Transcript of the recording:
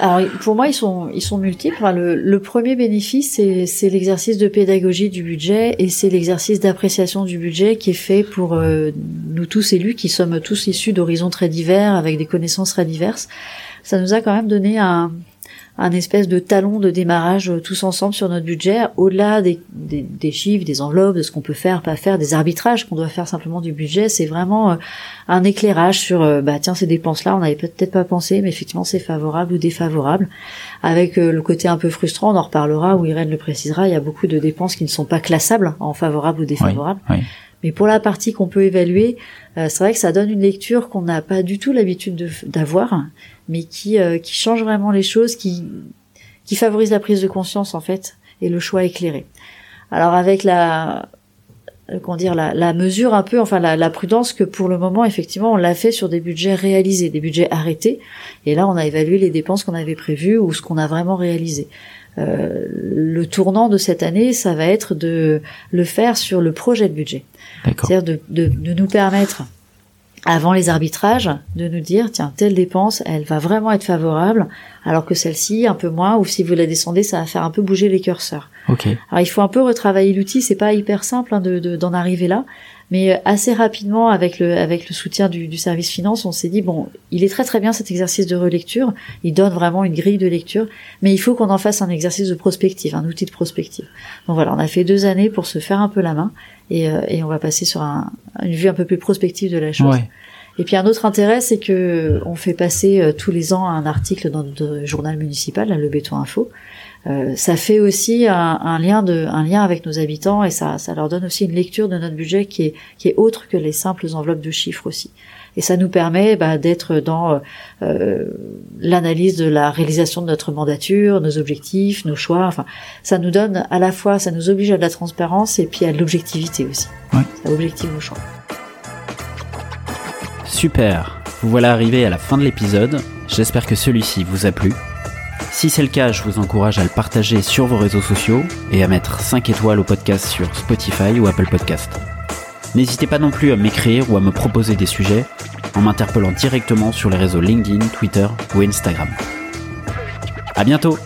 Alors pour moi ils sont ils sont multiples. Le, le premier bénéfice c'est c'est l'exercice de pédagogie du budget et c'est l'exercice d'appréciation du budget qui est fait pour euh, nous tous élus qui sommes tous issus d'horizons très divers avec des connaissances très diverses. Ça nous a quand même donné un un espèce de talon de démarrage euh, tous ensemble sur notre budget, au-delà des, des, des chiffres, des enveloppes, de ce qu'on peut faire, pas faire, des arbitrages qu'on doit faire simplement du budget. C'est vraiment euh, un éclairage sur, euh, bah tiens, ces dépenses-là, on n'avait peut-être pas pensé, mais effectivement, c'est favorable ou défavorable. Avec le côté un peu frustrant, on en reparlera, où Irène le précisera, il y a beaucoup de dépenses qui ne sont pas classables en favorable ou défavorable. oui. Mais pour la partie qu'on peut évaluer, euh, c'est vrai que ça donne une lecture qu'on n'a pas du tout l'habitude de- d'avoir, mais qui, euh, qui change vraiment les choses, qui, qui favorise la prise de conscience en fait et le choix éclairé. Alors avec la euh, comment dire la, la mesure un peu, enfin la, la prudence que pour le moment effectivement on l'a fait sur des budgets réalisés, des budgets arrêtés, et là on a évalué les dépenses qu'on avait prévues ou ce qu'on a vraiment réalisé. Euh, le tournant de cette année, ça va être de le faire sur le projet de budget. C'est-à-dire de, de, de nous permettre, avant les arbitrages, de nous dire, tiens, telle dépense, elle va vraiment être favorable, alors que celle-ci, un peu moins, ou si vous la descendez, ça va faire un peu bouger les curseurs. Ok. Alors il faut un peu retravailler l'outil, c'est pas hyper simple hein, de, de- d'en arriver là, mais euh, assez rapidement avec le avec le soutien du, du service finance, on s'est dit bon, il est très très bien cet exercice de relecture, il donne vraiment une grille de lecture, mais il faut qu'on en fasse un exercice de prospective, un outil de prospective. Donc voilà, on a fait deux années pour se faire un peu la main et, euh, et on va passer sur un- une vue un peu plus prospective de la chose. Ouais. Et puis un autre intérêt, c'est que on fait passer euh, tous les ans un article dans notre journal municipal, là, le Béton Info. Euh, ça fait aussi un, un lien de, un lien avec nos habitants et ça, ça leur donne aussi une lecture de notre budget qui est, qui est autre que les simples enveloppes de chiffres aussi. Et ça nous permet bah, d'être dans euh, euh, l'analyse de la réalisation de notre mandature, nos objectifs, nos choix. Enfin, ça nous donne à la fois, ça nous oblige à de la transparence et puis à de l'objectivité aussi. Ouais. Ça objective nos choix. Super, vous voilà arrivé à la fin de l'épisode, j'espère que celui-ci vous a plu. Si c'est le cas, je vous encourage à le partager sur vos réseaux sociaux et à mettre 5 étoiles au podcast sur Spotify ou Apple Podcast. N'hésitez pas non plus à m'écrire ou à me proposer des sujets en m'interpellant directement sur les réseaux LinkedIn, Twitter ou Instagram. À bientôt